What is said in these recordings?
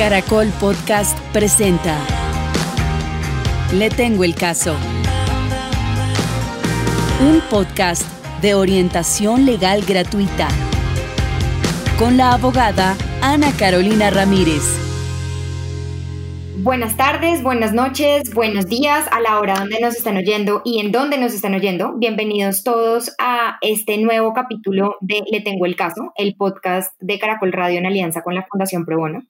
Caracol Podcast presenta Le tengo el caso. Un podcast de orientación legal gratuita con la abogada Ana Carolina Ramírez. Buenas tardes, buenas noches, buenos días a la hora donde nos están oyendo y en dónde nos están oyendo. Bienvenidos todos a este nuevo capítulo de Le Tengo el Caso, el podcast de Caracol Radio en alianza con la Fundación Pro Bono,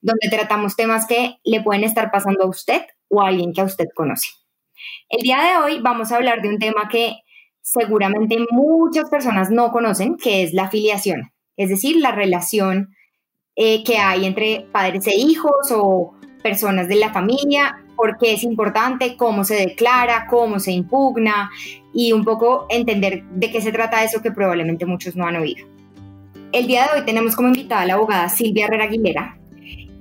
donde tratamos temas que le pueden estar pasando a usted o a alguien que a usted conoce. El día de hoy vamos a hablar de un tema que seguramente muchas personas no conocen, que es la afiliación, es decir, la relación eh, que hay entre padres e hijos o personas de la familia, por qué es importante, cómo se declara, cómo se impugna y un poco entender de qué se trata eso que probablemente muchos no han oído. El día de hoy tenemos como invitada a la abogada Silvia Herrera Aguilera.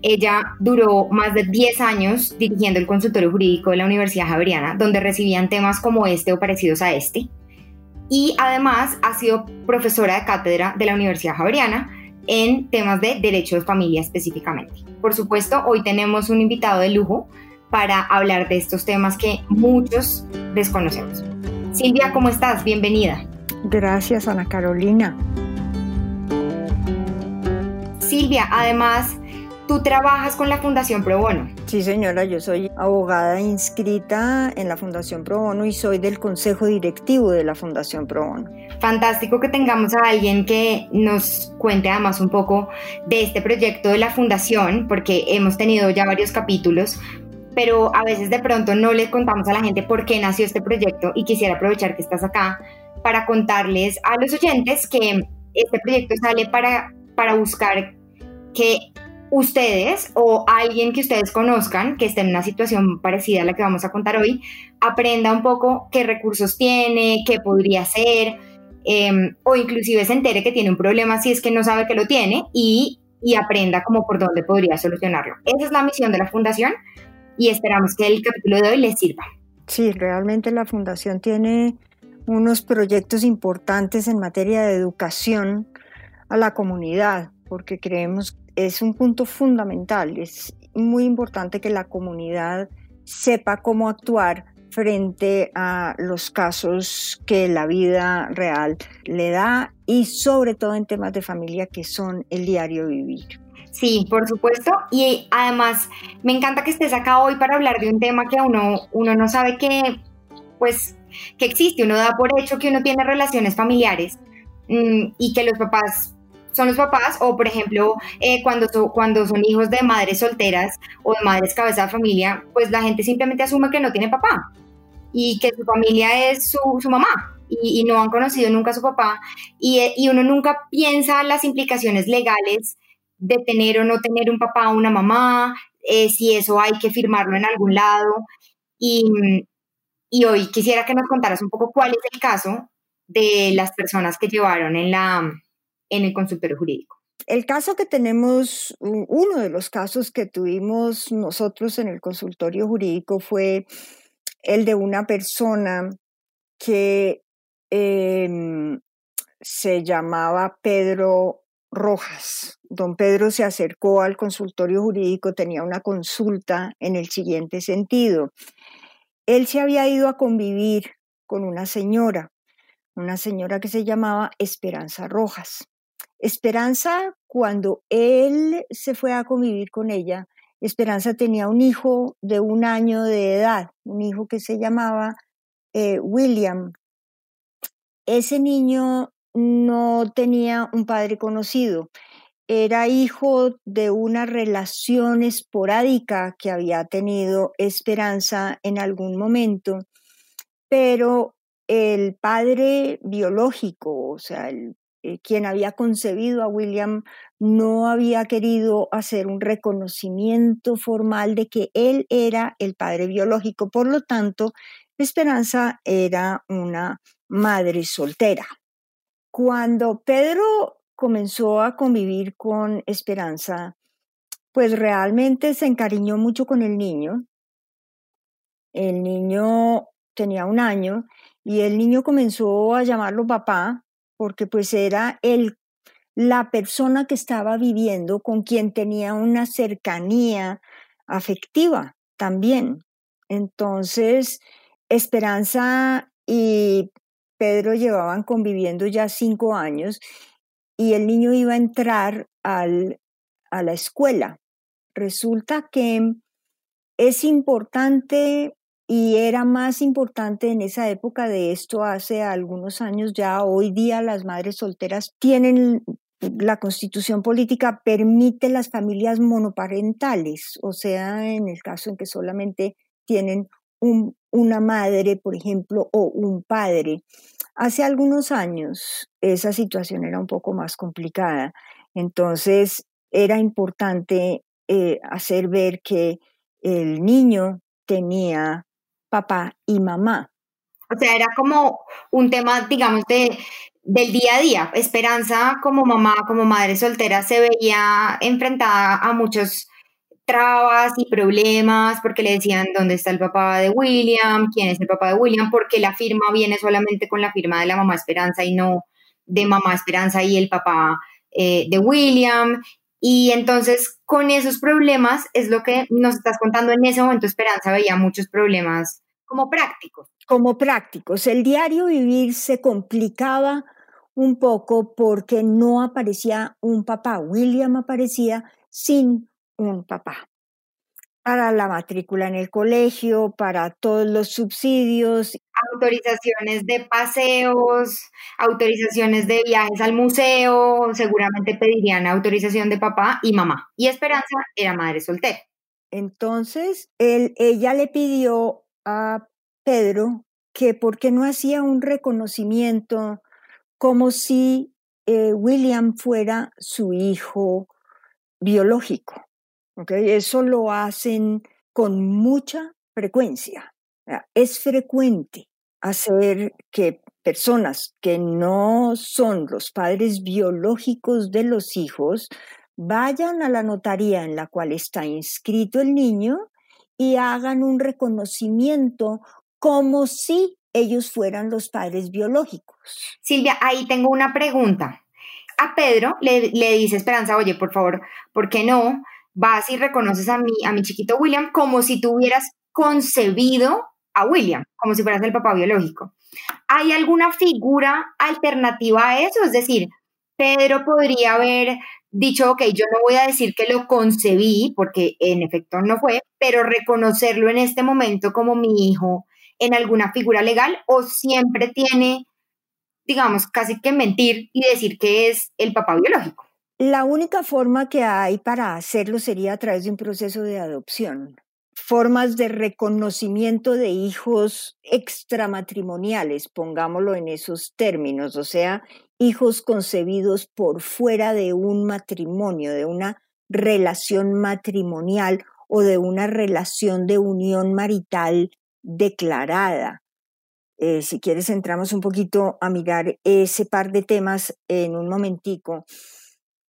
Ella duró más de 10 años dirigiendo el consultorio jurídico de la Universidad Javeriana, donde recibían temas como este o parecidos a este. Y además ha sido profesora de cátedra de la Universidad Javeriana en temas de derecho de familia específicamente. Por supuesto, hoy tenemos un invitado de lujo para hablar de estos temas que muchos desconocemos. Silvia, ¿cómo estás? Bienvenida. Gracias, Ana Carolina. Silvia, además, tú trabajas con la Fundación Pro Bono. Sí, señora, yo soy abogada inscrita en la Fundación Pro Bono y soy del consejo directivo de la Fundación Pro Bono. Fantástico que tengamos a alguien que nos cuente además un poco de este proyecto de la Fundación, porque hemos tenido ya varios capítulos, pero a veces de pronto no le contamos a la gente por qué nació este proyecto y quisiera aprovechar que estás acá para contarles a los oyentes que este proyecto sale para, para buscar que ustedes o alguien que ustedes conozcan que esté en una situación parecida a la que vamos a contar hoy, aprenda un poco qué recursos tiene, qué podría hacer, em, o inclusive se entere que tiene un problema si es que no sabe que lo tiene y, y aprenda como por dónde podría solucionarlo. Esa es la misión de la fundación y esperamos que el capítulo de hoy les sirva. Sí, realmente la fundación tiene unos proyectos importantes en materia de educación a la comunidad, porque creemos es un punto fundamental. Es muy importante que la comunidad sepa cómo actuar frente a los casos que la vida real le da y sobre todo en temas de familia que son el diario vivir. Sí, por supuesto. Y además me encanta que estés acá hoy para hablar de un tema que uno, uno no sabe que, pues, que existe. Uno da por hecho que uno tiene relaciones familiares mm, y que los papás son los papás, o por ejemplo, eh, cuando, cuando son hijos de madres solteras o de madres cabeza de familia, pues la gente simplemente asume que no tiene papá y que su familia es su, su mamá y, no han conocido nunca a su papá y, y, uno nunca piensa las implicaciones legales de tener o no tener un papá o una mamá, eh, si eso hay que firmarlo en algún lado. Y, y hoy quisiera que nos contaras un poco cuál es el caso de las personas que llevaron en la en el consultorio jurídico. El caso que tenemos, uno de los casos que tuvimos nosotros en el consultorio jurídico fue el de una persona que em, se llamaba Pedro Rojas. Don Pedro se acercó al consultorio jurídico, tenía una consulta en el siguiente sentido. Él se había ido a convivir con una señora, una señora que se llamaba Esperanza Rojas. Esperanza, cuando él se fue a convivir con ella, Esperanza tenía un hijo de un año de edad, un hijo que se llamaba eh, William. Ese niño no tenía un padre conocido, era hijo de una relación esporádica que había tenido Esperanza en algún momento, pero el padre biológico, o sea, el eh, quien había concebido a William no había querido hacer un reconocimiento formal de que él era el padre biológico. Por lo tanto, Esperanza era una madre soltera. Cuando Pedro comenzó a convivir con Esperanza, pues realmente se encariñó mucho con el niño. El niño tenía un año y el niño comenzó a llamarlo papá porque pues era el, la persona que estaba viviendo con quien tenía una cercanía afectiva también. Entonces, Esperanza y Pedro llevaban conviviendo ya cinco años y el niño iba a entrar al, a la escuela. Resulta que es importante y era más importante en esa época de esto hace algunos años ya. Hoy día las madres solteras tienen la constitución política permite las familias monoparentales, o sea, en el caso en que solamente tienen una madre, por ejemplo, o un padre. Hace algunos años esa situación era un poco más complicada, entonces era importante eh, hacer ver que el niño tenía papá y mamá. O sea, era como un tema, digamos, de, del día a día. Esperanza como mamá, como madre soltera, se veía enfrentada a muchos trabas y problemas porque le decían dónde está el papá de William, quién es el papá de William, porque la firma viene solamente con la firma de la mamá Esperanza y no de mamá Esperanza y el papá eh, de William. Y entonces con esos problemas es lo que nos estás contando en ese momento. Esperanza veía muchos problemas como prácticos. Como prácticos. El diario vivir se complicaba un poco porque no aparecía un papá. William aparecía sin un papá. Para la matrícula en el colegio, para todos los subsidios. Autorizaciones de paseos, autorizaciones de viajes al museo, seguramente pedirían autorización de papá y mamá. Y Esperanza era madre soltera. Entonces, él, ella le pidió a Pedro que por qué no hacía un reconocimiento como si eh, William fuera su hijo biológico. Eso lo hacen con mucha frecuencia. Es frecuente hacer que personas que no son los padres biológicos de los hijos vayan a la notaría en la cual está inscrito el niño y hagan un reconocimiento como si ellos fueran los padres biológicos. Silvia, ahí tengo una pregunta. A Pedro le, le dice Esperanza, oye, por favor, ¿por qué no? Vas y reconoces a mi, a mi chiquito William como si tú hubieras concebido a William, como si fueras el papá biológico. ¿Hay alguna figura alternativa a eso? Es decir, Pedro podría haber dicho, ok, yo no voy a decir que lo concebí, porque en efecto no fue, pero reconocerlo en este momento como mi hijo en alguna figura legal o siempre tiene, digamos, casi que mentir y decir que es el papá biológico. La única forma que hay para hacerlo sería a través de un proceso de adopción. Formas de reconocimiento de hijos extramatrimoniales, pongámoslo en esos términos, o sea, hijos concebidos por fuera de un matrimonio, de una relación matrimonial o de una relación de unión marital declarada. Eh, si quieres, entramos un poquito a mirar ese par de temas en un momentico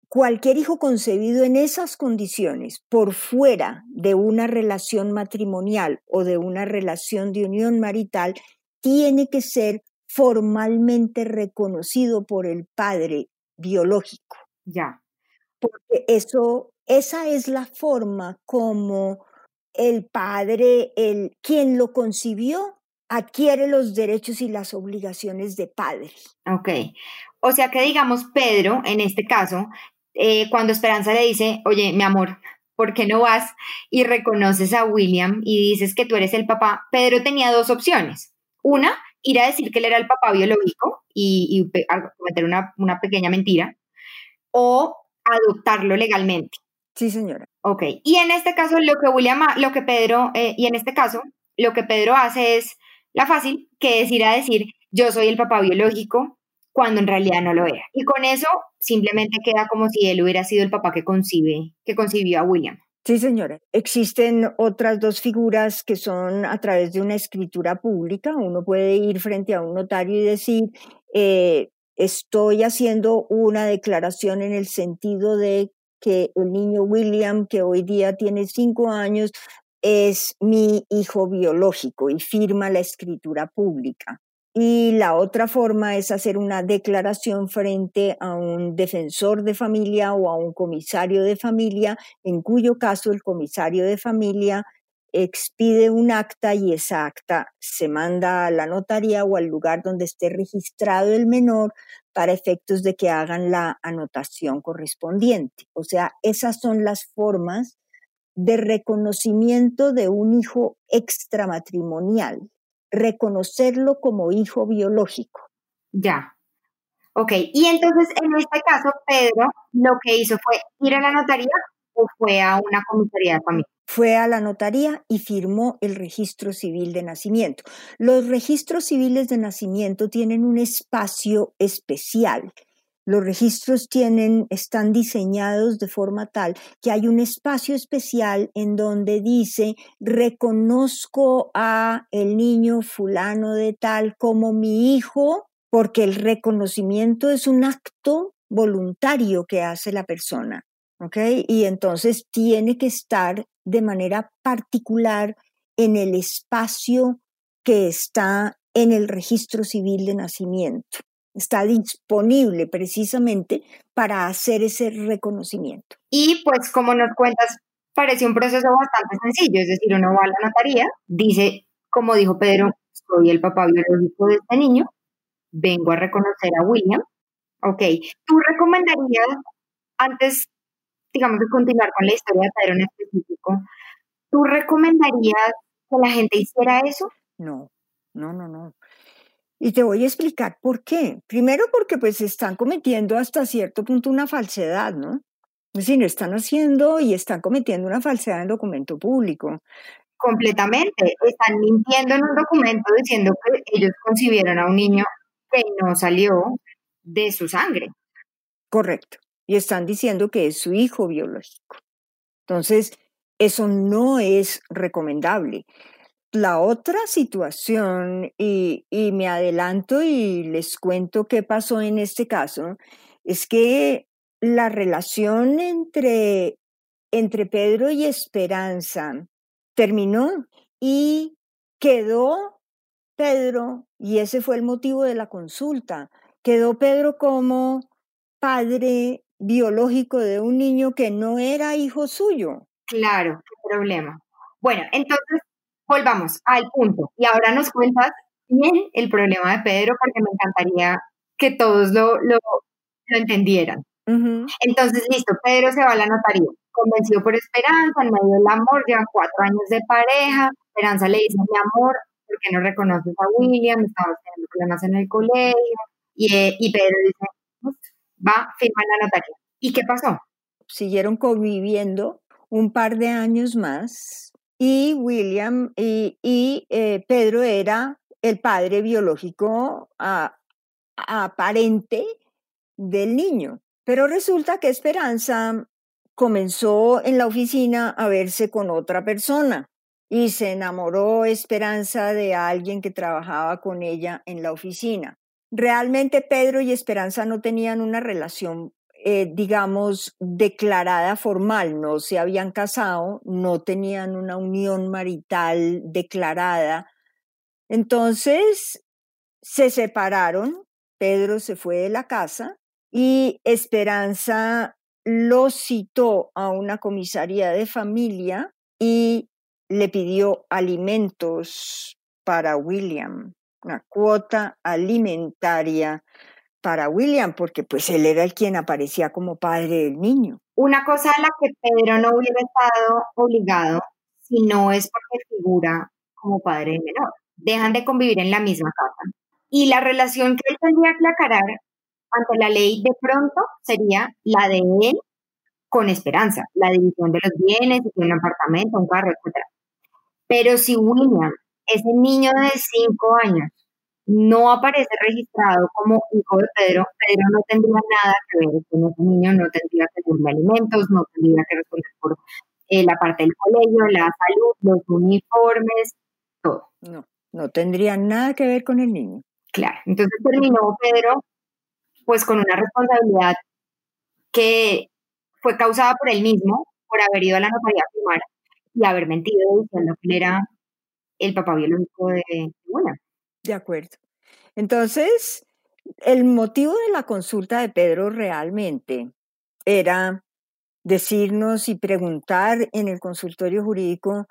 cualquier hijo concebido en esas condiciones, por fuera de una relación matrimonial o de una relación de unión marital, tiene que ser formalmente reconocido por el padre biológico. Ya. Porque eso, esa es la forma como el padre, el quien lo concibió, adquiere los derechos y las obligaciones de padre. Ok. O sea que digamos, Pedro, en este caso, eh, cuando Esperanza le dice, oye, mi amor, ¿por qué no vas y reconoces a William y dices que tú eres el papá? Pedro tenía dos opciones. Una, ir a decir que él era el papá biológico y, cometer una, una, pequeña mentira, o adoptarlo legalmente. Sí, señora. Ok. Y en este caso, lo que William, lo que Pedro, eh, y en este caso, lo que Pedro hace es la fácil, que es ir a decir, yo soy el papá biológico, cuando en realidad no lo era. Y con eso simplemente queda como si él hubiera sido el papá que concibe, que concibió a William. Sí, señora. Existen otras dos figuras que son a través de una escritura pública. Uno puede ir frente a un notario y decir, eh, estoy haciendo una declaración en el sentido de que el niño William, que hoy día tiene cinco años, es mi hijo biológico y firma la escritura pública. Y la otra forma es hacer una declaración frente a un defensor de familia o a un comisario de familia, en cuyo caso el comisario de familia expide un acta y esa acta se manda a la notaría o al lugar donde esté registrado el menor para efectos de que hagan la anotación correspondiente. O sea, esas son las formas de reconocimiento de un hijo extramatrimonial, reconocerlo como hijo biológico. Ya. Ok, y entonces en este caso, Pedro lo que hizo fue ir a la notaría o fue a una comisaría de familia fue a la notaría y firmó el registro civil de nacimiento. Los registros civiles de nacimiento tienen un espacio especial. Los registros están diseñados de forma tal que hay un espacio especial en donde dice reconozco a el niño fulano de tal como mi hijo, porque el reconocimiento es un acto voluntario que hace la persona. Y entonces tiene que estar de manera particular en el espacio que está en el registro civil de nacimiento. Está disponible precisamente para hacer ese reconocimiento. Y pues como nos cuentas, parece un proceso bastante sencillo, es decir, uno va a la notaría, dice, como dijo Pedro, soy el papá biológico de este niño, vengo a reconocer a William. Ok, ¿tú recomendarías antes digamos, de continuar con la historia de Pedro en específico, ¿tú recomendarías que la gente hiciera eso? No, no, no, no. Y te voy a explicar por qué. Primero porque pues están cometiendo hasta cierto punto una falsedad, ¿no? Es decir, están haciendo y están cometiendo una falsedad en documento público. Completamente. Están mintiendo en un documento diciendo que ellos concibieron a un niño que no salió de su sangre. Correcto y están diciendo que es su hijo biológico. Entonces, eso no es recomendable. La otra situación, y, me adelanto y les cuento qué pasó en este caso, es que la relación entre, entre Pedro y Esperanza terminó y quedó Pedro, y ese fue el motivo de la consulta, quedó Pedro como padre biológico de un niño que no era hijo suyo. Claro, qué problema. Bueno, entonces volvamos al punto. Y ahora nos cuentas bien el problema de Pedro, porque me encantaría que todos lo, lo, entendieran. Entonces, listo, Pedro se va a la notaría, convencido por Esperanza, en medio del amor, llevan cuatro años de pareja, Esperanza le dice, mi amor, ¿por qué no reconoces a William? Estamos teniendo problemas en el colegio. Y, eh, y Pedro dice, va, firma la notaría. ¿Y qué pasó? Siguieron conviviendo un par de años más y William y, eh, Pedro era el padre biológico aparente del niño. Pero resulta que Esperanza comenzó en la oficina a verse con otra persona y se enamoró Esperanza de alguien que trabajaba con ella en la oficina. Realmente Pedro y Esperanza no tenían una relación, eh, digamos, declarada formal, no se habían casado, no tenían una unión marital declarada. Entonces se separaron, Pedro se fue de la casa y Esperanza lo citó a una comisaría de familia y le pidió alimentos para William una cuota alimentaria para William, porque pues él era el quien aparecía como padre del niño. Una cosa a la que Pedro no hubiera estado obligado si no es porque figura como padre de menor. Dejan de convivir en la misma casa. Y la relación que él tendría que aclarar ante la ley de pronto sería la de él con esperanza, la división de los bienes, un apartamento, un carro, etc. Pero si William ese niño de cinco años no aparece registrado como hijo de Pedro, Pedro no tendría nada que ver con ese niño, no tendría que darle alimentos, no tendría que responder por eh, la parte del colegio, la salud, los uniformes, todo. No, no tendría nada que ver con el niño. Claro, entonces terminó Pedro pues con una responsabilidad que fue causada por él mismo, por haber ido a la notaría a firmar y haber mentido diciendo que él era el papá biológico de una. De acuerdo. Entonces, el motivo de la consulta de Pedro realmente era decirnos y preguntar en el consultorio jurídico,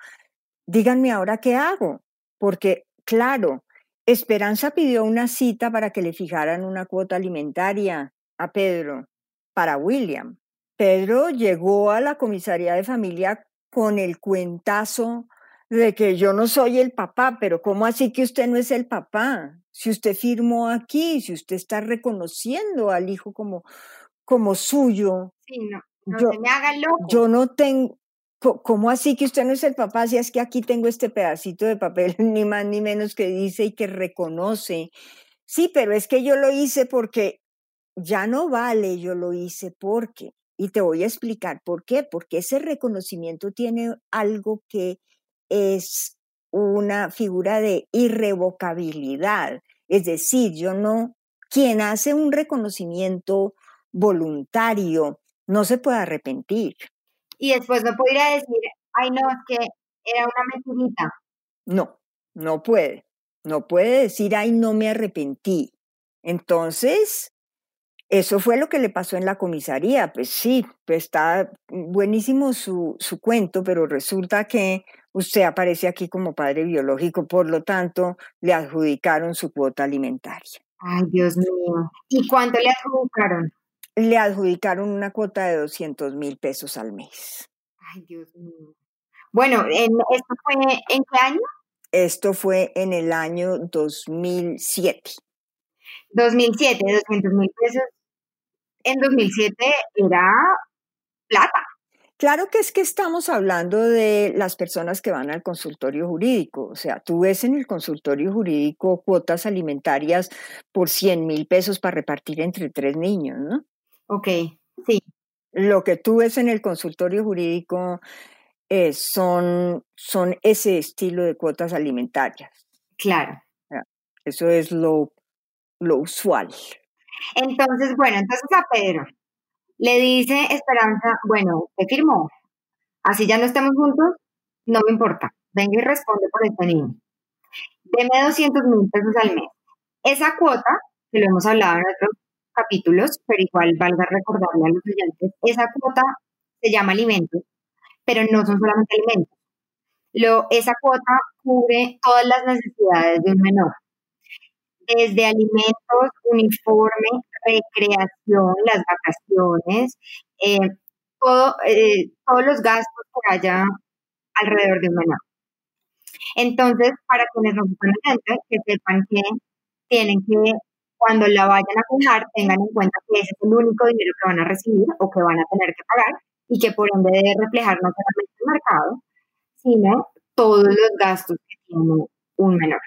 díganme ahora qué hago, porque claro, Esperanza pidió una cita para que le fijaran una cuota alimentaria a Pedro para William. Pedro llegó a la comisaría de familia con el cuentazo de que yo no soy el papá, pero ¿cómo así que usted no es el papá? Si usted firmó aquí, si usted está reconociendo al hijo como, como suyo. Sí, no, no yo, se me haga loco. Yo no tengo, ¿cómo así que usted no es el papá? Si es que aquí tengo este pedacito de papel, ni más ni menos que dice y que reconoce. Sí, pero es que yo lo hice porque ya no vale, yo lo hice porque. Y te voy a explicar por qué. Porque ese reconocimiento tiene algo que es una figura de irrevocabilidad. Es decir, yo no, quien hace un reconocimiento voluntario no se puede arrepentir. Y después no podría decir, ay no, es que era una mentirita. No, no puede. No puede decir, ay, no me arrepentí. Entonces, eso fue lo que le pasó en la comisaría. Pues sí, pues está buenísimo su, su cuento, pero resulta que usted aparece aquí como padre biológico, por lo tanto, le adjudicaron su cuota alimentaria. Ay, Dios mío. ¿Y cuánto le adjudicaron? Le adjudicaron una cuota de 200 mil pesos al mes. Ay, Dios mío. Bueno, ¿esto fue en qué año? Esto fue en el año 2007. 2007, 200 mil pesos. En 2007 era plata. Claro que es que estamos hablando de las personas que van al consultorio jurídico. O sea, tú ves en el consultorio jurídico cuotas alimentarias por 100 mil pesos para repartir entre tres niños, ¿no? Ok, sí. Lo que tú ves en el consultorio jurídico eh, son, son ese estilo de cuotas alimentarias. Claro. Eso es lo, lo usual. Entonces, bueno, entonces a Pedro le dice Esperanza, bueno, te firmó, así ya no estemos juntos, no me importa, venga y responde por este niño. Deme 200 mil pesos al mes. Esa cuota, que lo hemos hablado en otros capítulos, pero igual valga recordarle a los oyentes, esa cuota se llama alimentos, pero no son solamente alimentos. Lo, esa cuota cubre todas las necesidades de un menor, desde alimentos, uniforme, recreación, las vacaciones, eh, todo, eh, todos los gastos que haya alrededor de un menor. Entonces, para quienes nos están que sepan que tienen que, cuando la vayan a cuidar, tengan en cuenta que ese es el único dinero que van a recibir o que van a tener que pagar y que por ende debe reflejar no solamente el mercado, sino todos los gastos que tiene un menor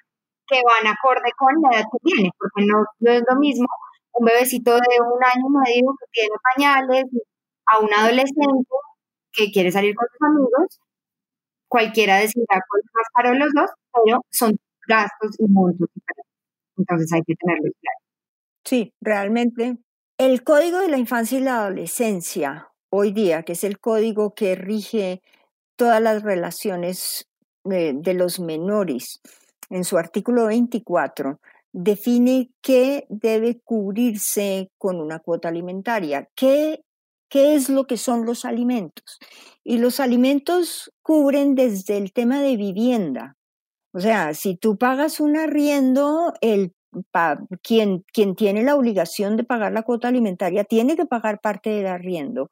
que van acorde con la edad que tiene, porque no, es lo mismo un bebecito de un año y medio que tiene pañales a un adolescente que quiere salir con sus amigos, cualquiera decidirá cuál es más caro los dos, pero son gastos y montos diferentes. Entonces hay que tenerlo claro. Sí, realmente el código de la infancia y la adolescencia hoy día, que es el código que rige todas las relaciones eh, de los menores, en su artículo 24, define qué debe cubrirse con una cuota alimentaria, qué, qué es lo que son los alimentos. Y los alimentos cubren desde el tema de vivienda. O sea, si tú pagas un arriendo, el quien, quien tiene la obligación de pagar la cuota alimentaria tiene que pagar parte del arriendo.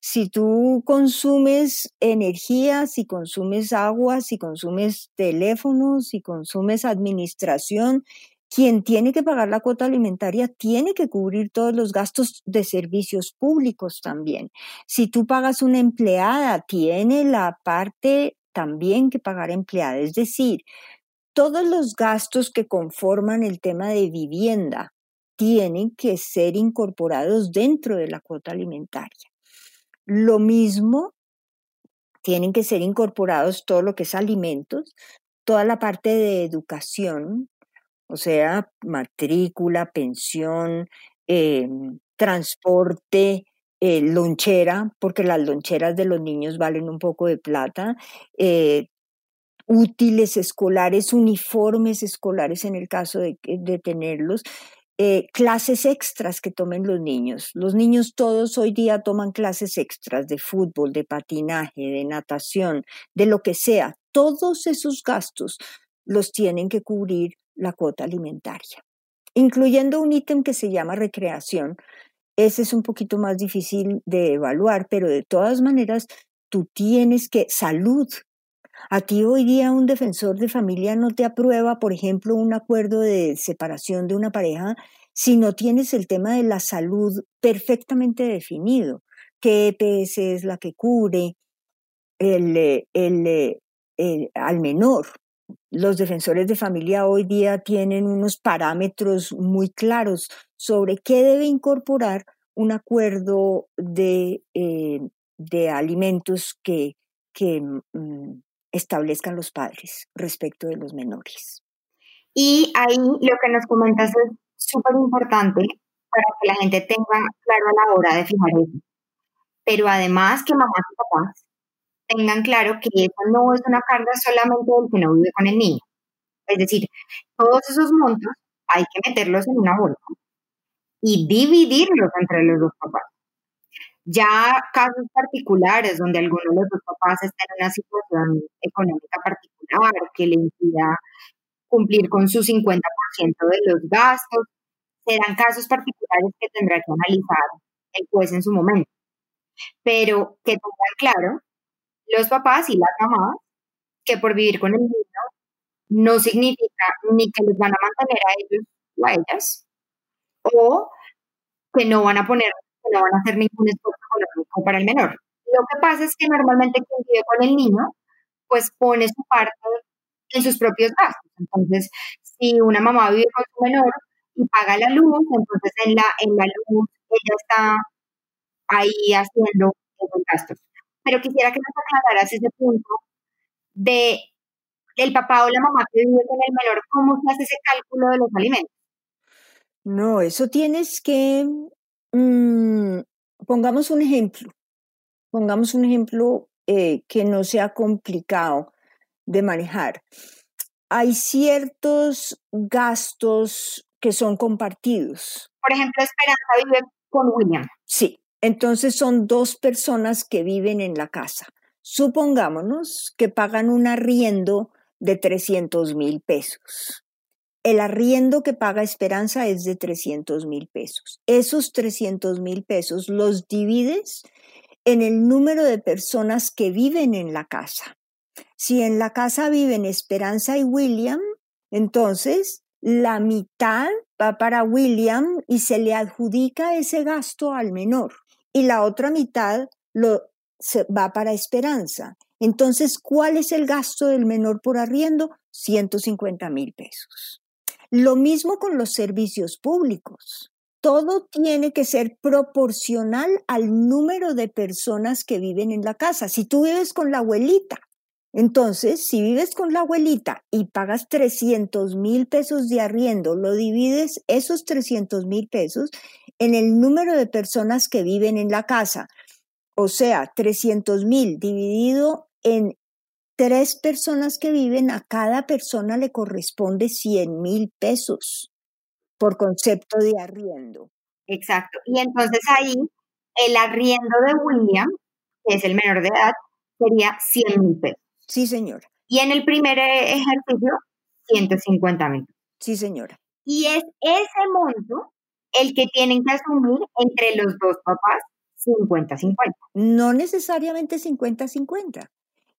Si tú consumes energía, si consumes agua, si consumes teléfonos, si consumes administración, quien tiene que pagar la cuota alimentaria tiene que cubrir todos los gastos de servicios públicos también. Si tú pagas una empleada, tiene la parte también que pagar empleada. Es decir, todos los gastos que conforman el tema de vivienda tienen que ser incorporados dentro de la cuota alimentaria. Lo mismo, tienen que ser incorporados todo lo que es alimentos, toda la parte de educación, o sea, matrícula, pensión, em, transporte, eh, lonchera, porque las loncheras de los niños valen un poco de plata, eh, útiles escolares, uniformes escolares en el caso de, de tenerlos, eh, clases extras que tomen los niños. Los niños todos hoy día toman clases extras de fútbol, de patinaje, de natación, de lo que sea. Todos esos gastos los tienen que cubrir la cuota alimentaria, incluyendo un ítem que se llama recreación. Ese es un poquito más difícil de evaluar, pero de todas maneras tú tienes que, salud, a ti hoy día un defensor de familia no te aprueba, por ejemplo, un acuerdo de separación de una pareja si no tienes el tema de la salud perfectamente definido. ¿Qué EPS es la que cubre el, el, al menor? Los defensores de familia hoy día tienen unos parámetros muy claros sobre qué debe incorporar un acuerdo de, eh, de alimentos que, que mm, establezcan los padres respecto de los menores. Y ahí lo que nos comentas es súper importante para que la gente tenga claro a la hora de fijar eso. Pero además que mamás y papás tengan claro que eso no es una carga solamente del que no vive con el niño. Es decir, todos esos montos hay que meterlos en una bolsa y dividirlos entre los dos papás. Ya casos particulares donde alguno de los dos papás está en una situación económica particular que le impida cumplir con su 50% de los gastos, serán casos particulares que tendrá que analizar el juez en su momento. Pero que tengan claro los papás y las mamás que por vivir con el niño no significa ni que los van a mantener a ellos o a ellas, o que no van a poner no van a hacer ningún esfuerzo para el menor. Lo que pasa es que normalmente quien vive con el niño, pues pone su parte en sus propios gastos. Entonces, si una mamá vive con su menor y paga la luz, entonces en la, en la luz ella está ahí haciendo esos gastos. Pero quisiera que nos aclararas ese punto de el papá o la mamá que vive con el menor, ¿cómo se hace ese cálculo de los alimentos? No, eso tienes que Mm, pongamos un ejemplo, pongamos un ejemplo eh, que no sea complicado de manejar. Hay ciertos gastos que son compartidos. Por ejemplo, Esperanza vive con William. Sí, entonces son dos personas que viven en la casa. Supongámonos que pagan un arriendo de 300 mil pesos. El arriendo que paga Esperanza es de 300 mil pesos. Esos 300 mil pesos los divides en el número de personas que viven en la casa. Si en la casa viven Esperanza y William, entonces la mitad va para William y se le adjudica ese gasto al menor y la otra mitad lo, va para Esperanza. Entonces, ¿cuál es el gasto del menor por arriendo? 150 mil pesos. Lo mismo con los servicios públicos. Todo tiene que ser proporcional al número de personas que viven en la casa. Si tú vives con la abuelita, entonces, si vives con la abuelita y pagas 300 mil pesos de arriendo, lo divides esos 300 mil pesos en el número de personas que viven en la casa. O sea, 300 mil dividido en tres personas que viven, a cada persona le corresponde 100 mil pesos por concepto de arriendo. Exacto. Y entonces ahí el arriendo de William, que es el menor de edad, sería 100 mil pesos. Sí, señora. Y en el primer ejercicio, 150 mil. Sí, señora. Y es ese monto el que tienen que asumir entre los dos papás 50-50. No necesariamente 50-50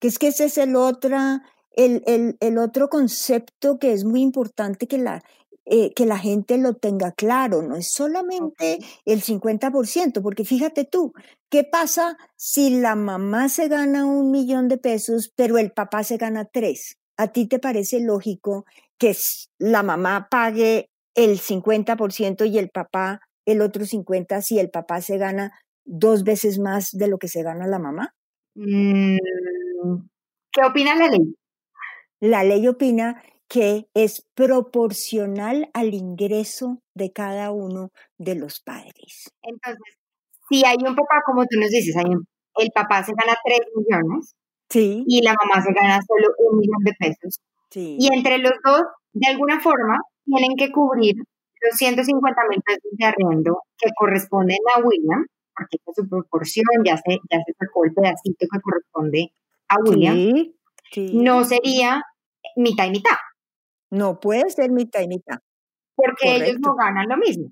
que es que ese es el, otra, el, el, el otro concepto que es muy importante que la, eh, que la gente lo tenga claro, no es solamente el 50%, porque fíjate tú, ¿qué pasa si la mamá se gana un millón de pesos, pero el papá se gana tres? ¿A ti te parece lógico que la mamá pague el 50% y el papá el otro 50% si el papá se gana dos veces más de lo que se gana la mamá? Mm, ¿Qué opina la ley? La ley opina que es proporcional al ingreso de cada uno de los padres. Entonces, si hay un papá, como tú nos dices, el papá se gana 3 millones, Sí. Y la mamá se gana solo un millón de pesos. Sí. Y entre los dos, de alguna forma, tienen que cubrir los 150 mil pesos de arriendo que corresponden a William, porque es su proporción, ya se, ya se sacó el pedacito que corresponde a William. Sí, sí. No sería mitad y mitad, No puede ser mitad y mitad. porque ellos no ganan lo mismo.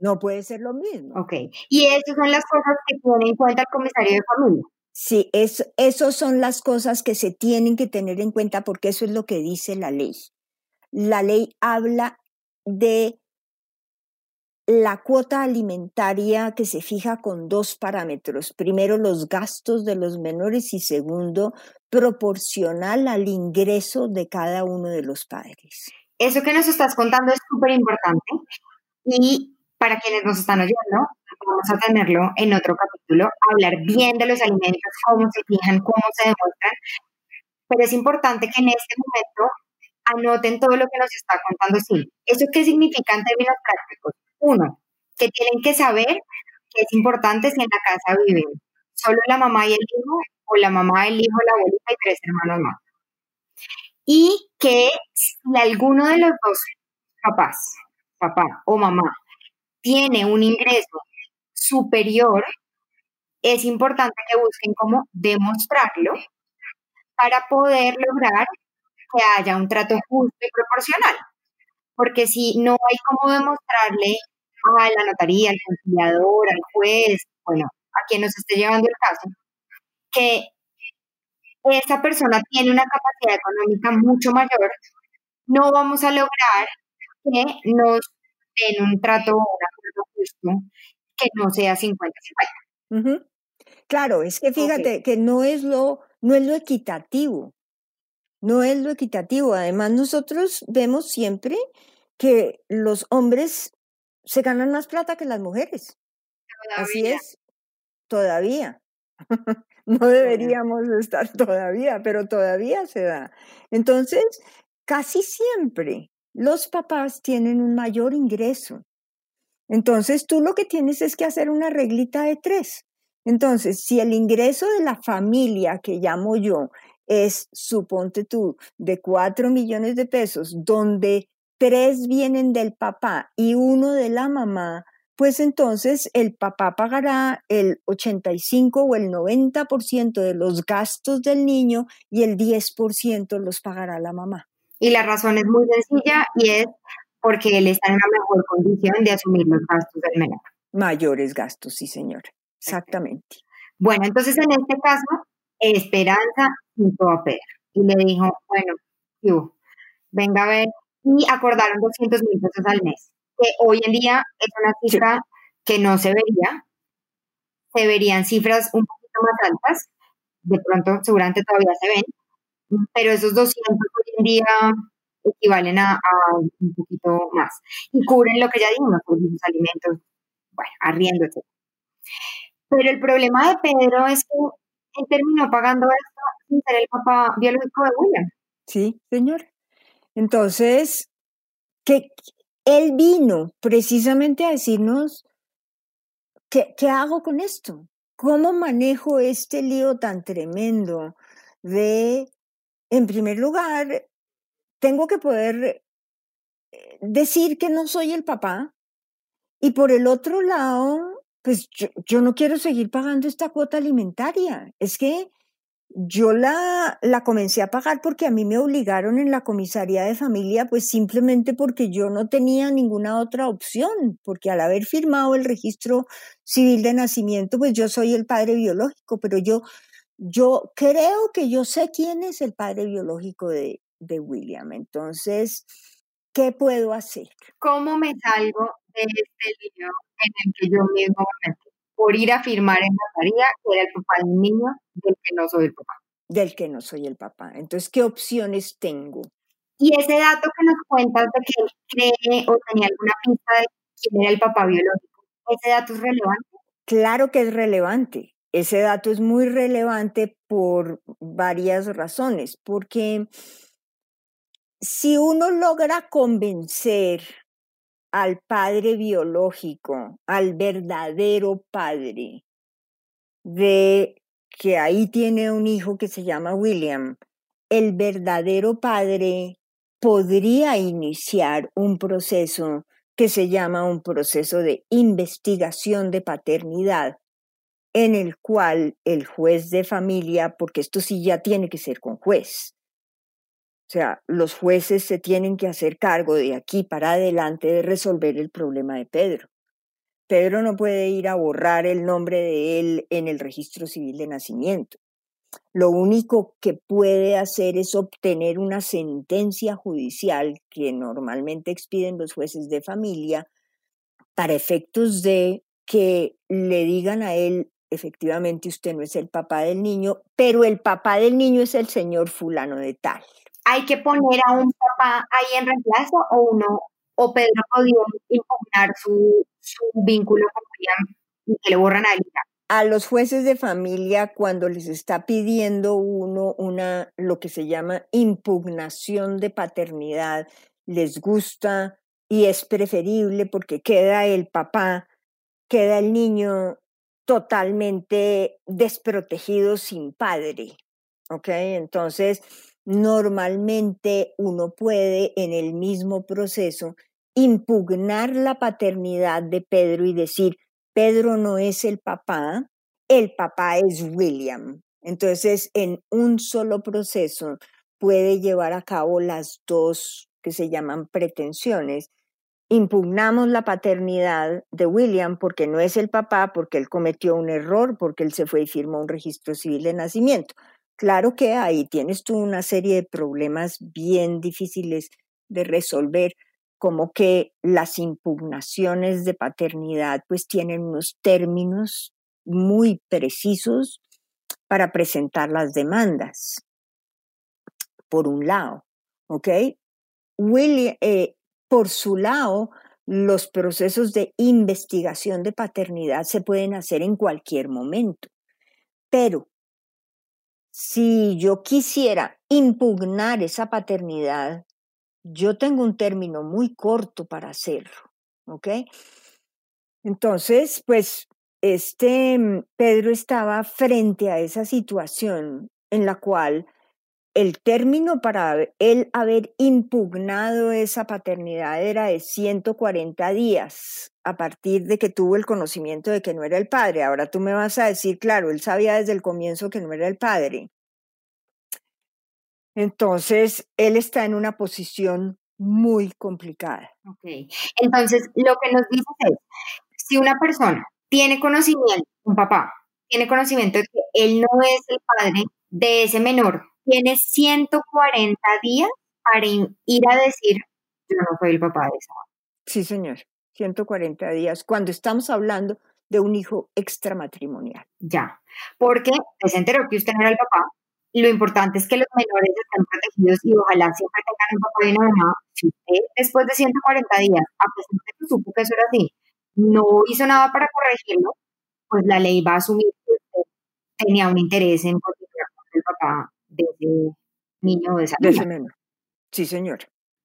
No puede ser lo mismo. Ok. Y esas son las cosas que tiene en cuenta el comisario de familia. Sí, es, esas son las cosas que se tienen que tener en cuenta porque eso es lo que dice la ley. La ley habla de la cuota alimentaria que se fija con dos parámetros. Primero, los gastos de los menores y segundo, proporcional al ingreso de cada uno de los padres. Eso que nos estás contando es súper importante y para quienes nos están oyendo, vamos a tenerlo en otro capítulo, hablar bien de los alimentos, cómo se fijan, cómo se demuestran, pero es importante que en este momento anoten todo lo que nos está contando Sil. ¿Eso qué significa en términos prácticos? Uno, que tienen que saber que es importante si en la casa viven solo la mamá y el hijo, o la mamá, el hijo, la abuelita y tres hermanos más. Y que si alguno de los dos papás, papá o mamá, tiene un ingreso superior, es importante que busquen cómo demostrarlo para poder lograr que haya un trato justo y proporcional. Porque si no hay cómo demostrarle a la notaría, al conciliador, al juez, bueno, a quien nos esté llevando el caso, que esa persona tiene una capacidad económica mucho mayor, no vamos a lograr que nos den un trato o un acuerdo justo que no sea 50-50. Ujú. Claro, es que fíjate que no es lo, no es lo equitativo. No es lo equitativo. Además, nosotros vemos siempre que los hombres se ganan más plata que las mujeres. Así Todavía. es, todavía. No deberíamos estar todavía, pero todavía se da. Entonces, casi siempre los papás tienen un mayor ingreso. Entonces, tú lo que tienes es que hacer una reglita de tres. Entonces, si el ingreso de la familia que llamo yo es, suponte tú, de cuatro millones de pesos, donde tres vienen del papá y uno de la mamá, pues entonces el papá pagará el 85 o el 90% de los gastos del niño y el 10% los pagará la mamá. Y la razón es muy sencilla y es porque él está en una mejor condición de asumir los gastos del menor. Mayores gastos, sí, señora. Exactamente. Bueno, entonces en este caso, Esperanza juntó a Pedro y le dijo, bueno, venga a ver, y acordaron 200 mil pesos al mes, que hoy en día es una cifra que no se vería, se verían cifras un poquito más altas, de pronto seguramente todavía se ven, pero esos 200 hoy en día equivalen a, a un poquito más. Y cubren lo que ya dijimos, los alimentos, bueno, arriendo, etc. Pero el problema de Pedro es que él terminó pagando esto sin ser el papá biológico de William. Sí, señor. Entonces, que él vino precisamente a decirnos, ¿qué, ¿qué hago con esto? ¿Cómo manejo este lío tan tremendo de, en primer lugar, tengo que poder eh, decir que no soy el papá y por el otro lado, pues yo, no quiero seguir pagando esta cuota alimentaria. Es que yo la, la comencé a pagar porque a mí me obligaron en la comisaría de familia, pues simplemente porque yo no tenía ninguna otra opción, porque al haber firmado el registro civil de nacimiento, pues yo soy el padre biológico, pero yo, yo creo que yo sé quién es el padre biológico de, de William. Entonces, ¿qué puedo hacer? ¿Cómo me salgo de este lío en el que yo mismo me metí? Por ir a firmar en notaría que era el papá del niño del que no soy el papá. Del que no soy el papá. Entonces, ¿qué opciones tengo? Y ese dato que nos cuentas de que él cree o tenía alguna pista de quién era el papá biológico, ¿ese dato es relevante? Claro que es relevante. Ese dato es muy relevante por varias razones, porque si uno logra convencer al padre biológico, al verdadero padre, de que ahí tiene un hijo que se llama William, el verdadero padre podría iniciar un proceso que se llama un proceso de investigación de paternidad, en el cual el juez de familia, porque esto sí ya tiene que ser con juez, sea, los jueces se tienen que hacer cargo de aquí para adelante de resolver el problema de Pedro. Pedro no puede ir a borrar el nombre de él en el registro civil de nacimiento. Lo único que puede hacer es obtener una sentencia judicial que normalmente expiden los jueces de familia para efectos de que le digan a él, efectivamente usted no es el papá del niño, pero el papá del niño es el señor fulano de tal. ¿Hay que poner a un papá ahí en reemplazo o uno, o Pedro podía impugnar su, vínculo con y que le borran a él? a los jueces de familia cuando les está pidiendo uno una lo que se llama impugnación de paternidad, les gusta y es preferible porque queda el papá, queda el niño totalmente desprotegido sin padre. ¿Ok? Entonces, normalmente uno puede en el mismo proceso impugnar la paternidad de Pedro y decir, Pedro no es el papá, el papá es William. Entonces, en un solo proceso puede llevar a cabo las dos que se llaman pretensiones. Impugnamos la paternidad de William porque no es el papá, porque él cometió un error, porque él se fue y firmó un registro civil de nacimiento. Claro que ahí tienes tú una serie de problemas bien difíciles de resolver, como que las impugnaciones de paternidad pues tienen unos términos muy precisos para presentar las demandas, por un lado, ¿ok? Eh, por su lado, los procesos de investigación de paternidad se pueden hacer en cualquier momento, pero si yo quisiera impugnar esa paternidad, yo tengo un término muy corto para hacerlo, ¿ok? Entonces, pues, este mm, Pedro estaba frente a esa situación en la cual el término para él haber impugnado esa paternidad era de 140 días a partir de que tuvo el conocimiento de que no era el padre. Ahora tú me vas a decir, claro, él sabía desde el comienzo que no era el padre. Entonces, él está en una posición muy complicada. Ok. Entonces, lo que nos dices es, si una persona tiene conocimiento, un papá, tiene conocimiento de que él no es el padre de ese menor, tiene 140 días para ir a decir, yo no soy el papá de esa. Sí, señor, 140 días, cuando estamos hablando de un hijo extramatrimonial. Ya, porque se enteró que usted no era el papá, lo importante es que los menores estén protegidos y ojalá siempre tengan un papá y una mamá. Si usted, después de 140 días, a pesar de que supo que eso era así, no hizo nada para corregirlo, pues la ley va a asumir que usted tenía un interés en continuar con el papá de ese niño o de esa niña. Sí, señor.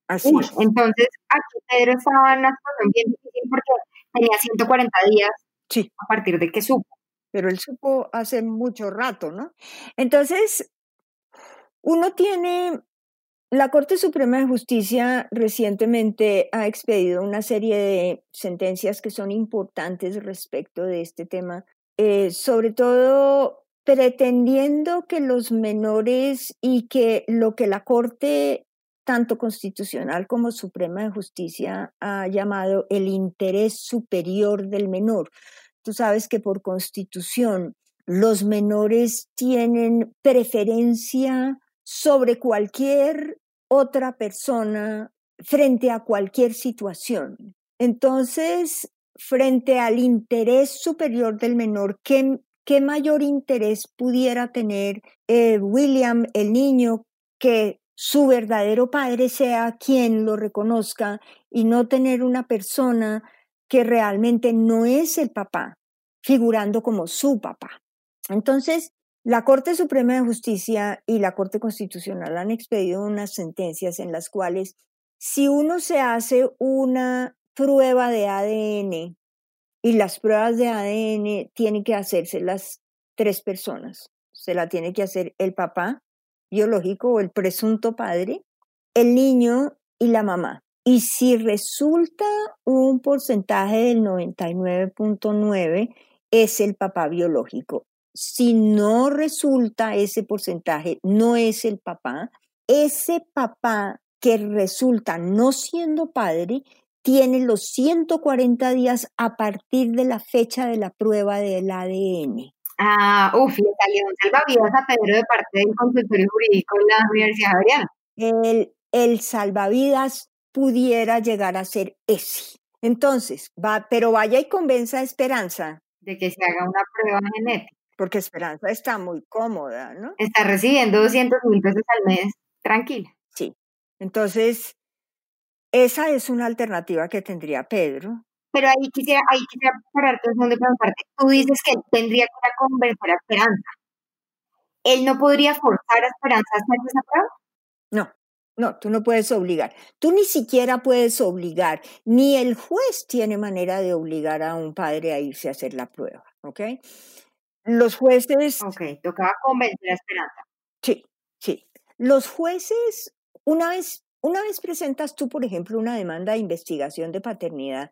Así es. Entonces, aquí Pedro estaba en una situación bien difícil porque tenía 140 días sí. a partir de que supo. Pero él supo hace mucho rato, ¿no? Entonces, uno tiene, la Corte Suprema de Justicia recientemente ha expedido una serie de sentencias que son importantes respecto de este tema, eh, sobre todo pretendiendo que los menores y que lo que la Corte tanto constitucional como Suprema de Justicia ha llamado el interés superior del menor. Tú sabes que por constitución los menores tienen preferencia sobre cualquier otra persona frente a cualquier situación. Entonces, frente al interés superior del menor, ¿qué, qué mayor interés pudiera tener eh, William, el niño, que su verdadero padre sea quien lo reconozca y no tener una persona que realmente no es el papá, figurando como su papá? Entonces, la Corte Suprema de Justicia y la Corte Constitucional han expedido unas sentencias en las cuales si uno se hace una prueba de ADN y las pruebas de ADN tienen que hacerse las tres personas, se la tiene que hacer el papá biológico o el presunto padre, el niño y la mamá. Y si resulta un porcentaje del 99.9, es el papá biológico. Si no resulta ese porcentaje, no es el papá, ese papá que resulta no siendo padre tiene los 140 días a partir de la fecha de la prueba del ADN. Ah, uf, le salió un salvavidas a Pedro de parte del consultorio jurídico en la Universidad Javeriana. El, el salvavidas pudiera llegar a ser ese. Entonces, va, pero vaya y convenza a Esperanza. De que se haga una prueba genética. Porque Esperanza está muy cómoda, ¿no? Está recibiendo 200 mil pesos al mes, tranquila. Sí. Entonces, esa es una alternativa que tendría Pedro. Pero ahí quisiera, ahí quisiera pararte un segundo y preguntarte, tú dices que tendría que ir a convencer a Esperanza. ¿Él no podría forzar a Esperanza a hacer esa prueba? No, no, tú no puedes obligar. Tú ni siquiera puedes obligar, ni el juez tiene manera de obligar a un padre a irse a hacer la prueba, ¿ok? Los jueces... Ok, tocaba convencer a Esperanza. Sí, sí. Los jueces, una vez, una vez presentas tú, por ejemplo, una demanda de investigación de paternidad,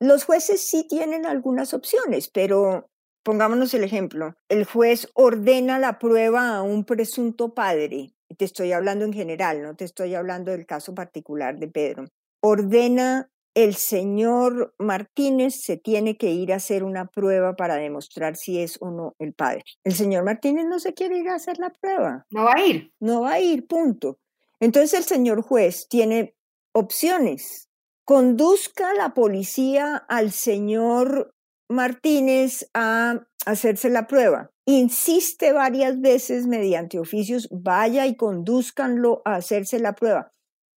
los jueces sí tienen algunas opciones, pero pongámonos el ejemplo. El juez ordena la prueba a un presunto padre. Te estoy hablando en general, no te estoy hablando del caso particular de Pedro. Ordena el señor Martínez se tiene que ir a hacer una prueba para demostrar si es o no el padre. El señor Martínez no se quiere ir a hacer la prueba. No va a ir. No va a ir, punto. Entonces el señor juez tiene opciones conduzca la policía al señor Martínez a hacerse la prueba. Insiste varias veces mediante oficios, vaya y conduzcanlo a hacerse la prueba.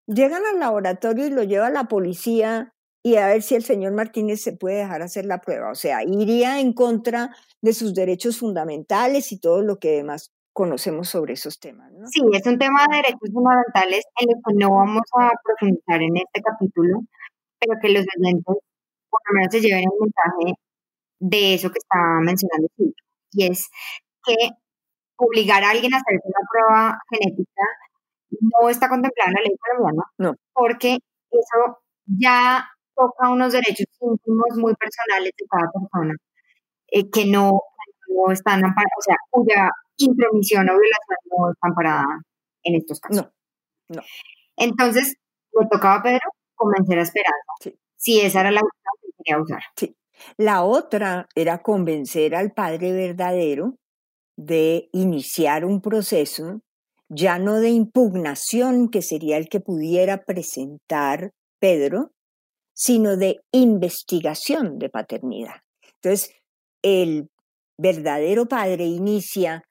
Llegan al laboratorio y lo lleva la policía y a ver si el señor Martínez se puede dejar hacer la prueba. O sea, iría en contra de sus derechos fundamentales y todo lo que demás conocemos sobre esos temas. Sí, es un tema de derechos fundamentales en el que no vamos a profundizar en este capítulo, pero que los oyentes por lo menos se lleven el mensaje de eso que estaba mencionando y es que obligar a alguien a hacerse una prueba genética no está contemplado en la ley colombiana, no. porque eso ya toca unos derechos íntimos muy personales de cada persona eh, que no, no están amparados, o sea, cuya intromisión o violación no está amparada en estos casos. No, no. Entonces, le tocaba a Pedro convencer a Esperanza. Sí. Si esa era la que quería usar. Sí. La otra era convencer al padre verdadero de iniciar un proceso ya no de impugnación, que sería el que pudiera presentar Pedro, sino de investigación de paternidad. Entonces, el verdadero padre inicia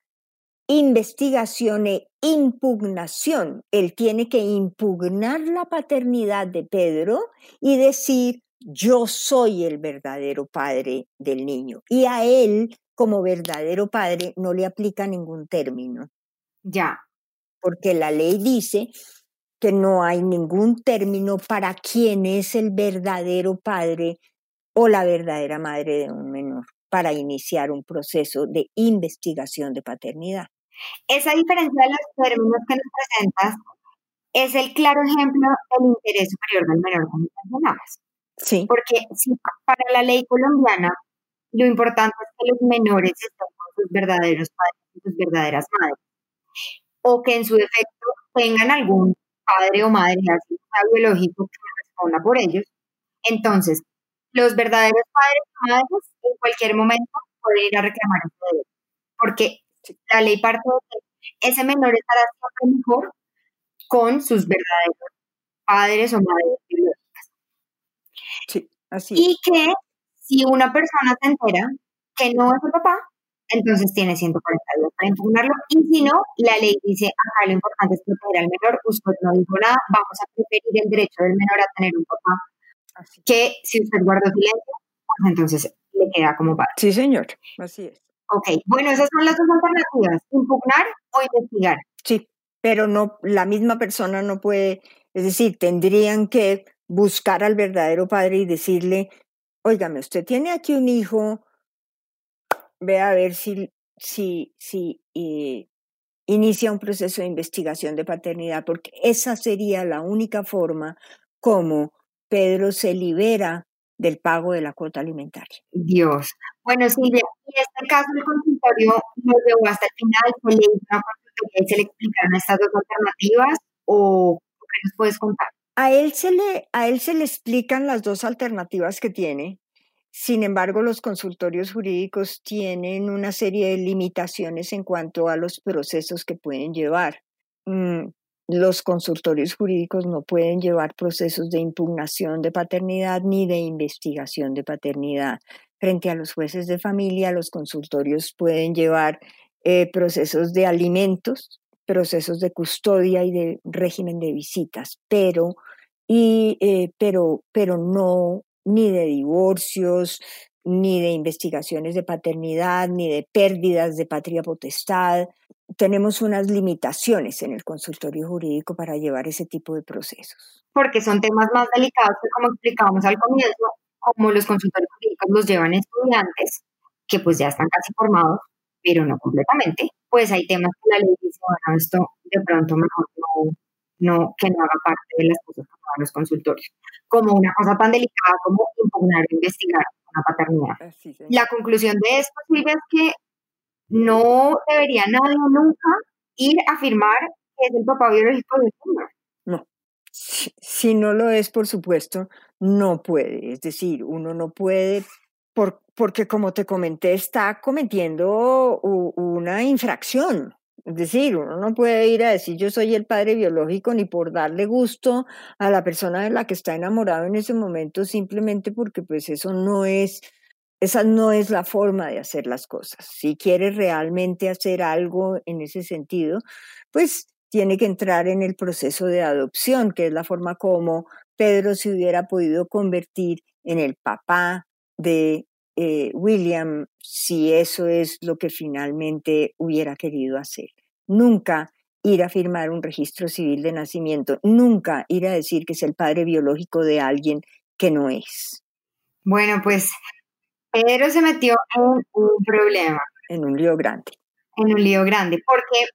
investigación e impugnación. Él tiene que impugnar la paternidad de Pedro y decir, yo soy el verdadero padre del niño. Y a él, como verdadero padre, no le aplica ningún término. Ya. Porque la ley dice que no hay ningún término para quién es el verdadero padre o la verdadera madre de un menor para iniciar un proceso de investigación de paternidad. Esa diferencia de los términos que nos presentas es el claro ejemplo del interés superior del menor, como mencionabas. Sí. Porque si para la ley colombiana lo importante es que los menores estén con sus verdaderos padres y sus verdaderas madres, o que en su defecto tengan algún padre o madre así biológico que responda por ellos, entonces los verdaderos padres o madres en cualquier momento pueden ir a reclamar ese derecho, porque la ley parte de que ese menor estará siempre mejor con sus verdaderos padres o madres biológicas. Sí, así es. Y que si una persona se entera que no es su papá, entonces tiene 140 días para impugnarlo. Y si no, la ley dice, acá lo importante es proteger al menor, usted no dijo nada, vamos a preferir el derecho del menor a tener un papá, que si usted guardó silencio, pues entonces le queda como padre. Sí, señor, así es. Ok, bueno, esas son las dos alternativas, impugnar o investigar. Sí, pero no, la misma persona no puede, es decir, tendrían que buscar al verdadero padre y decirle, óigame, usted tiene aquí un hijo, ve a ver si si, si eh, inicia un proceso de investigación de paternidad, porque esa sería la única forma como Pedro se libera del pago de la cuota alimentaria. Dios. Bueno, Silvia, en este caso el consultorio lo llevó hasta el final, se le hizo y se le explicaron estas dos alternativas o qué nos puedes contar? A él, se le, a él se le explican las dos alternativas que tiene. Sin embargo, los consultorios jurídicos tienen una serie de limitaciones en cuanto a los procesos que pueden llevar. Mm, los consultorios jurídicos no pueden llevar procesos de impugnación de paternidad ni de investigación de paternidad. Frente a los jueces de familia, los consultorios pueden llevar eh, procesos de alimentos, procesos de custodia y de régimen de visitas, pero, y, eh, pero, pero no ni de divorcios, ni de investigaciones de paternidad, ni de pérdidas de patria potestad. Tenemos unas limitaciones en el consultorio jurídico para llevar ese tipo de procesos. Porque son temas más delicados que, como explicábamos al comienzo, como los consultorios jurídicos los llevan estudiantes que pues ya están casi formados, pero no completamente, pues hay temas que la ley dice, bueno, esto de pronto mejor no, no, que no haga parte de las cosas que hagan los consultorios, como una cosa tan delicada como impugnar o investigar una paternidad. La conclusión de esto, Silvia, es que no debería nadie nunca ir a afirmar que es el papá biológico del niño. No. Si no lo es, por supuesto, no puede. Es decir, uno no puede porque como te comenté, está cometiendo una infracción. Es decir, uno no puede ir a decir yo soy el padre biológico ni por darle gusto a la persona de la que está enamorado en ese momento, simplemente porque pues eso no es, esa no es la forma de hacer las cosas. Si quiere realmente hacer algo en ese sentido, pues tiene que entrar en el proceso de adopción, que es la forma como Pedro se hubiera podido convertir en el papá de eh, William si eso es lo que finalmente hubiera querido hacer. Nunca ir a firmar un registro civil de nacimiento, nunca ir a decir que es el padre biológico de alguien que no es. Bueno, pues Pedro se metió en un problema. En un lío grande. En un lío grande, porque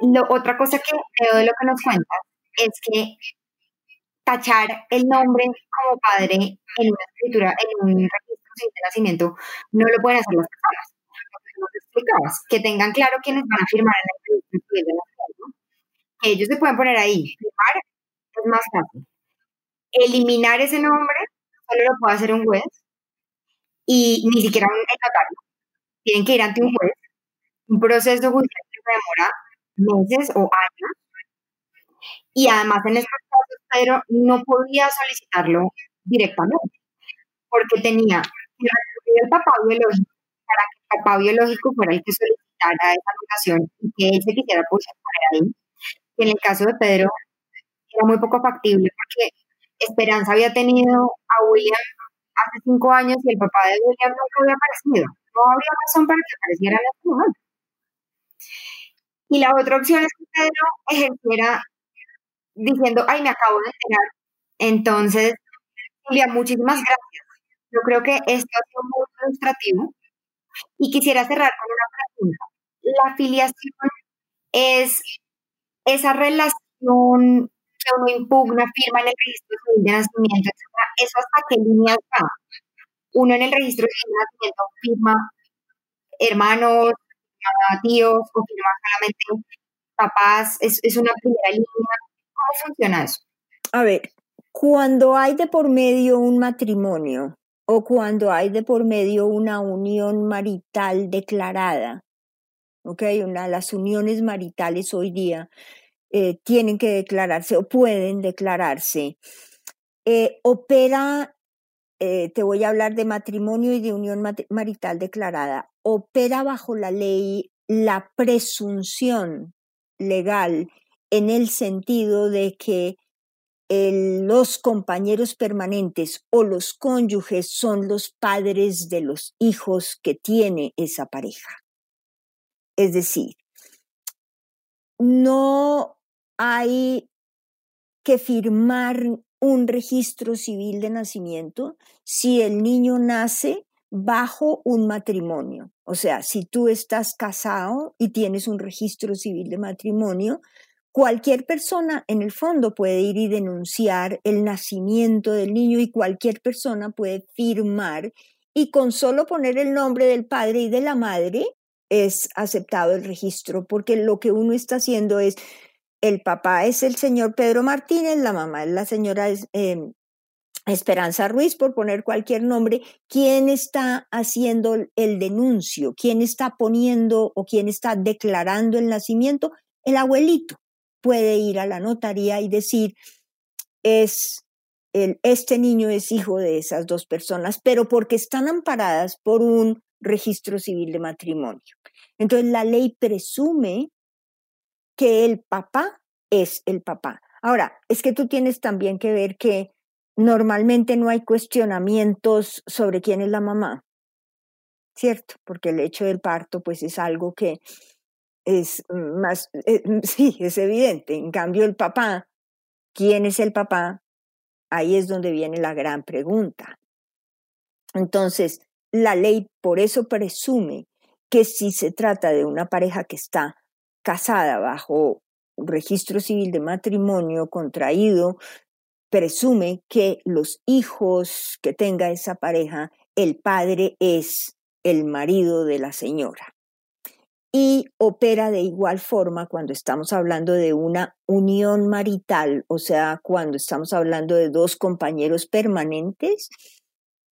lo, otra cosa que veo de lo que nos cuentas es que tachar el nombre como padre en una escritura, en un registro de nacimiento, no lo pueden hacer las personas. Te explicabas, que tengan claro quiénes van a firmar en que ellos se pueden poner ahí. Firmar es más fácil. Eliminar ese nombre solo lo puede hacer un juez y ni siquiera un notario. Tienen que ir ante un juez. Un proceso judicial que demora meses o años. Y además en estos pero no podía solicitarlo directamente, porque tenía al papá biológico para que el papá biológico fuera el que solicitara esa educación y que él se quisiera poner ahí. en el caso de Pedro era muy poco factible porque Esperanza había tenido a William hace cinco años y el papá de William nunca había aparecido. No habría razón para que apareciera este momento. Y la otra opción es que Pedro ejerciera diciendo, ay, me acabo de enterar. Entonces, Julia, muchísimas gracias. Yo creo que esto ha sido muy ilustrativo y quisiera cerrar con una pregunta. La afiliación es esa relación que uno impugna, firma en el registro civil de nacimiento, etc. ¿Eso hasta qué línea está? Uno en el registro civil de nacimiento firma hermanos, tíos o firma solamente papás, es, es una primera línea funciona eso? A ver, cuando hay de por medio un matrimonio o cuando hay de por medio una unión marital declarada, ¿ok? Una, las uniones maritales hoy día eh, tienen que declararse o pueden declararse. Eh, opera, eh, te voy a hablar de matrimonio y de unión marital declarada, opera bajo la ley la presunción legal en el sentido de que los compañeros permanentes o los cónyuges son los padres de los hijos que tiene esa pareja. Es decir, no hay que firmar un registro civil de nacimiento si el niño nace bajo un matrimonio. O sea, si tú estás casado y tienes un registro civil de matrimonio, cualquier persona en el fondo puede ir y denunciar el nacimiento del niño y cualquier persona puede firmar y con solo poner el nombre del padre y de la madre es aceptado el registro, porque lo que uno está haciendo es, el papá es el señor Pedro Martínez, la mamá es la señora em, Esperanza Ruiz, por poner cualquier nombre, ¿quién está haciendo el denuncio? ¿Quién está poniendo o quién está declarando el nacimiento? El abuelito puede ir a la notaría y decir, es este niño es hijo de esas dos personas, pero porque están amparadas por un registro civil de matrimonio. Entonces la ley presume que el papá es el papá. Ahora, es que tú tienes también que ver que normalmente no hay cuestionamientos sobre quién es la mamá, ¿cierto? Porque el hecho del parto pues es algo que es más, eh, sí, es evidente. En cambio, el papá, ¿quién es el papá? Ahí es donde viene la gran pregunta. Entonces, la ley por eso presume que si se trata de una pareja que está casada bajo registro civil de matrimonio contraído presume que los hijos que tenga esa pareja, el padre es el marido de la señora. Y opera de igual forma cuando estamos hablando de una unión marital, o sea, cuando estamos hablando de dos compañeros permanentes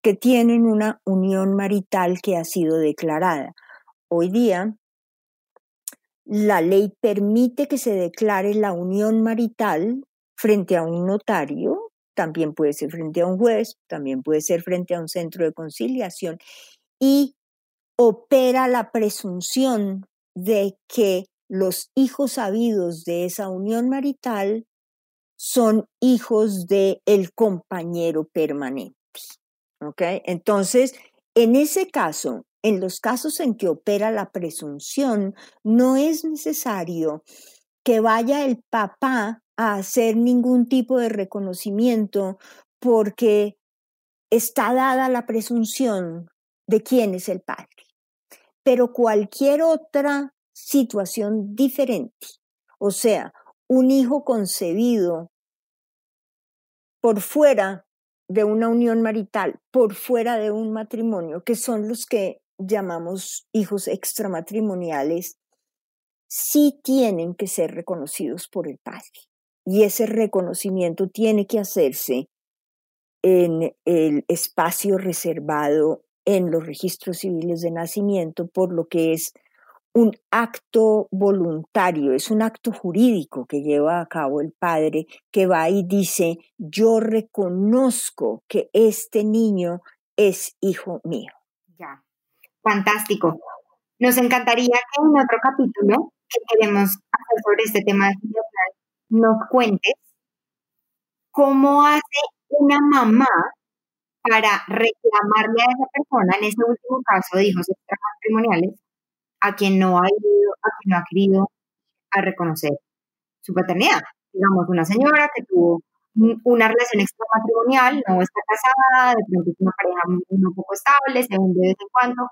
que tienen una unión marital que ha sido declarada. Hoy día, la ley permite que se declare la unión marital frente a un notario, también puede ser frente a un juez, también puede ser frente a un centro de conciliación y opera la presunción de que los hijos habidos de esa unión marital son hijos del el compañero permanente. ¿Ok? Entonces, en ese caso, en los casos en que opera la presunción, no es necesario que vaya el papá a hacer ningún tipo de reconocimiento porque está dada la presunción de quién es el padre. Pero cualquier otra situación diferente, o sea, un hijo concebido por fuera de una unión marital, por fuera de un matrimonio, que son los que llamamos hijos extramatrimoniales, sí tienen que ser reconocidos por el padre. Y ese reconocimiento tiene que hacerse en el espacio reservado en los registros civiles de nacimiento, por lo que es un acto voluntario, es un acto jurídico que lleva a cabo el padre que va y dice, yo reconozco que este niño es hijo mío. Ya, fantástico. Nos encantaría que en otro capítulo que queremos hacer sobre este tema nos cuentes cómo hace una mamá para reclamarle a esa persona, en ese último caso de hijos extramatrimoniales, a quien no ha ido, a quien no ha querido a reconocer su paternidad. Digamos, una señora que tuvo una relación extramatrimonial, no está casada, de pronto es una pareja un poco estable, se hunde de vez en cuando,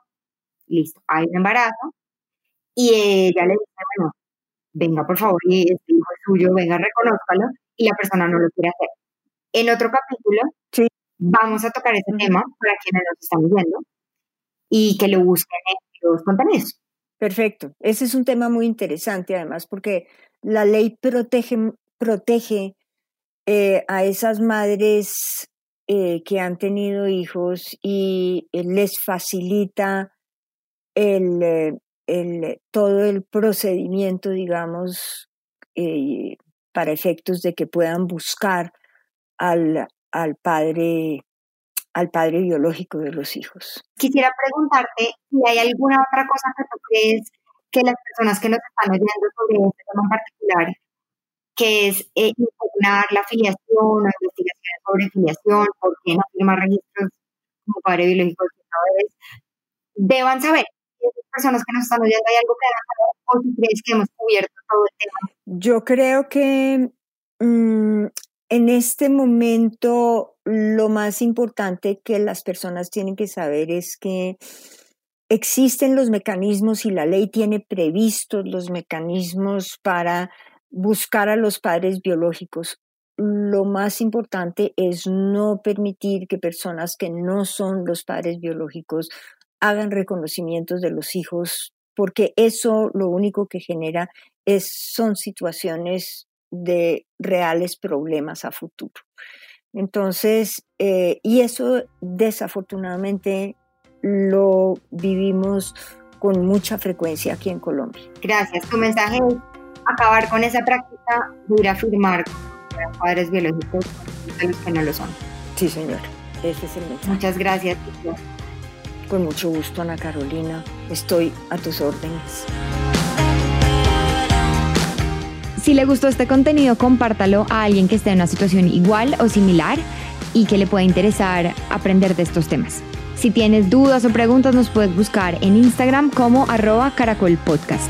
listo, hay un embarazo, y ella le dice, bueno, venga por favor y este hijo es suyo, venga, reconózcalo, y la persona no lo quiere hacer. En otro capítulo sí. Vamos a tocar ese tema para quienes nos están viendo y que lo busquen en los contenidos. Perfecto. Ese es un tema muy interesante además porque la ley protege, protege eh, a esas madres eh, que han tenido hijos y eh, les facilita el, el, todo el procedimiento, digamos, para efectos de que puedan buscar al, al padre al padre biológico de los hijos. Quisiera preguntarte si hay alguna otra cosa que tú crees que las personas que nos están oyendo sobre este tema en particular, que es eh, impugnar la filiación o investigaciones sobre filiación, por qué no firma registros como padre biológico de deban saber personas que nos están oyendo hay algo que o si crees que hemos cubierto todo el tema? Yo creo que mm, en este momento lo más importante que las personas tienen que saber es que existen los mecanismos y la ley tiene previstos los mecanismos para buscar a los padres biológicos. Lo más importante es no permitir que personas que no son los padres biológicos hagan reconocimientos de los hijos, porque eso lo único que genera es, son situaciones de reales problemas a futuro. Entonces, eh, y eso desafortunadamente lo vivimos con mucha frecuencia aquí en Colombia. Gracias. Tu mensaje es acabar con esa práctica de afirmar padres biológicos a los que no lo son. Sí, señor. Ese es el mensaje. Muchas gracias. Con mucho gusto, Ana Carolina. Estoy a tus órdenes. Si le gustó este contenido, compártalo a alguien que esté en una situación igual o similar y que le pueda interesar aprender de estos temas. Si tienes dudas o preguntas, nos puedes buscar en Instagram como arroba caracolpodcast.